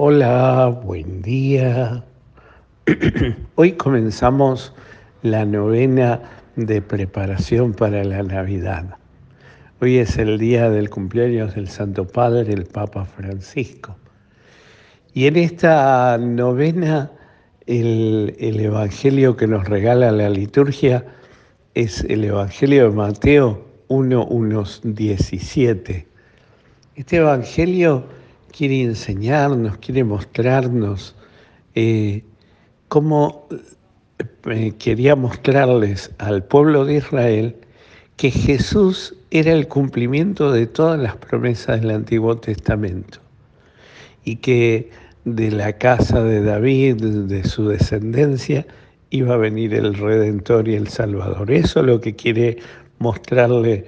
Hola, buen día. Hoy comenzamos la novena de preparación para la Navidad. Hoy es el día del cumpleaños del Santo Padre, el Papa Francisco. Y en esta novena, el, Evangelio que nos regala la liturgia es el Evangelio de Mateo 1, 17. Este Evangelio quiere enseñarnos, quiere mostrarnos eh, cómo eh, quería mostrarles al pueblo de Israel que Jesús era el cumplimiento de todas las promesas del Antiguo Testamento y que de la casa de David, de su descendencia, iba a venir el Redentor y el Salvador. Eso es lo que quiere mostrarle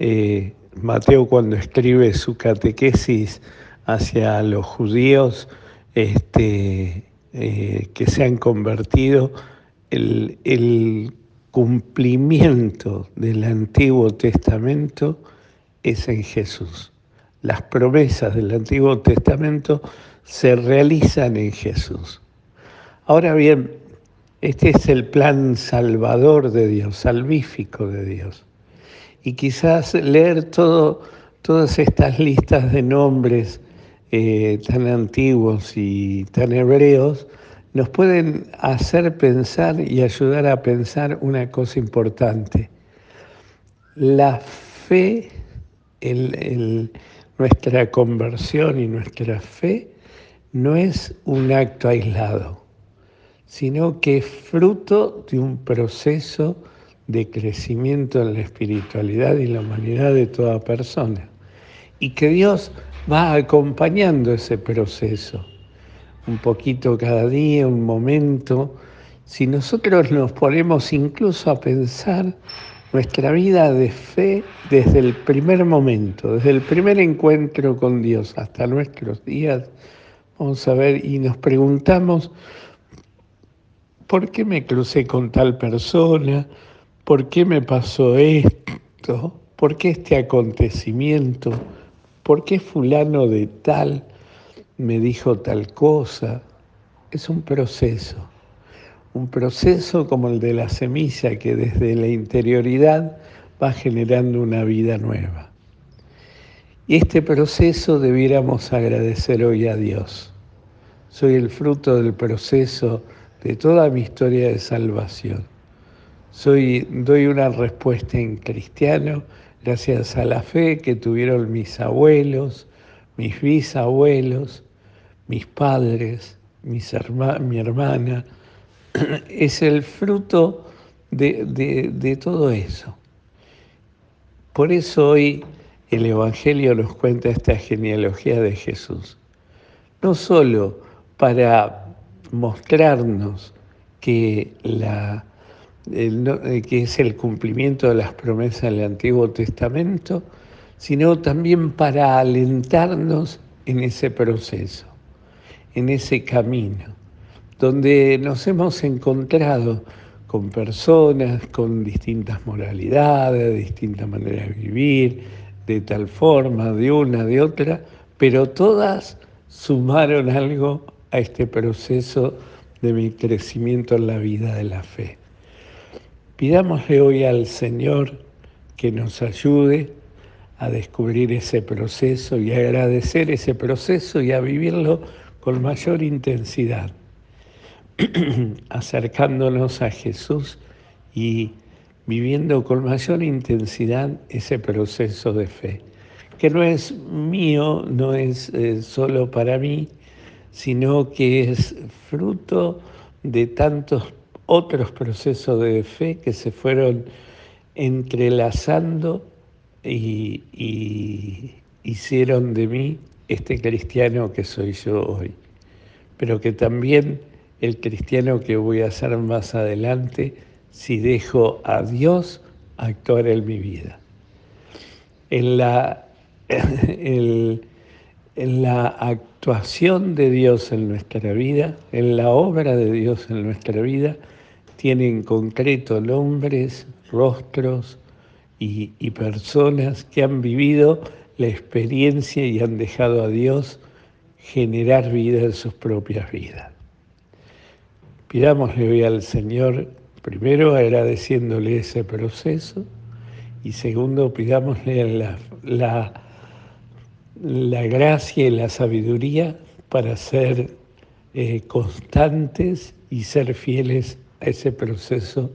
eh, Mateo cuando escribe su catequesis hacia los judíos este, eh, que se han convertido, el, cumplimiento del Antiguo Testamento es en Jesús. Las promesas del Antiguo Testamento se realizan en Jesús. Ahora bien, este es el plan salvador de Dios, salvífico de Dios. Y quizás leer todo, todas estas listas de nombres eh, tan antiguos y tan hebreos, nos pueden hacer pensar y ayudar a pensar una cosa importante. La fe, nuestra conversión y nuestra fe no es un acto aislado, sino que es fruto de un proceso de crecimiento en la espiritualidad y la humanidad de toda persona. Y que Dios va acompañando ese proceso, un poquito cada día, un momento. Si nosotros nos ponemos incluso a pensar nuestra vida de fe desde el primer momento, desde el primer encuentro con Dios hasta nuestros días, vamos a ver y nos preguntamos, ¿por qué me crucé con tal persona? ¿Por qué me pasó esto? ¿Por qué este acontecimiento? ¿Por qué fulano de tal me dijo tal cosa? Es un proceso, un proceso como el de la semilla que desde la interioridad va generando una vida nueva. Y este proceso debiéramos agradecer hoy a Dios. Soy el fruto del proceso de toda mi historia de salvación. Soy, doy una respuesta en cristiano gracias a la fe que tuvieron mis abuelos, mis bisabuelos, mis padres, mis mi hermana, es el fruto de, de todo eso. Por eso hoy el Evangelio nos cuenta esta genealogía de Jesús, no solo para mostrarnos que la eh, que es el cumplimiento de las promesas del Antiguo Testamento, sino también para alentarnos en ese proceso, en ese camino, donde nos hemos encontrado con personas con distintas moralidades, distintas maneras de vivir, de tal forma, de una, de otra, pero todas sumaron algo a este proceso de mi crecimiento en la vida de la fe. Pidámosle hoy al Señor que nos ayude a descubrir ese proceso y a agradecer ese proceso y a vivirlo con mayor intensidad, acercándonos a Jesús y viviendo con mayor intensidad ese proceso de fe, que no es mío, no es eh, solo para mí, sino que es fruto de tantos otros procesos de fe que se fueron entrelazando y, hicieron de mí este cristiano que soy yo hoy, pero que también el cristiano que voy a ser más adelante si dejo a Dios actuar en mi vida. En la, en la actuación de Dios en nuestra vida, en la obra de Dios en nuestra vida, tienen concreto nombres, rostros y, personas que han vivido la experiencia y han dejado a Dios generar vida en sus propias vidas. Pidámosle hoy al Señor, primero agradeciéndole ese proceso y segundo pidámosle la, la, la gracia y la sabiduría para ser eh, constantes y ser fieles a ese proceso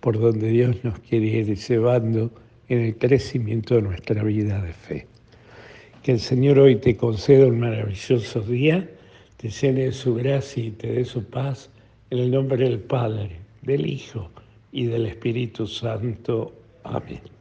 por donde Dios nos quiere ir llevando en el crecimiento de nuestra vida de fe. Que el Señor hoy te conceda un maravilloso día, te llene de su gracia y te dé su paz, en el nombre del Padre, del Hijo y del Espíritu Santo. Amén.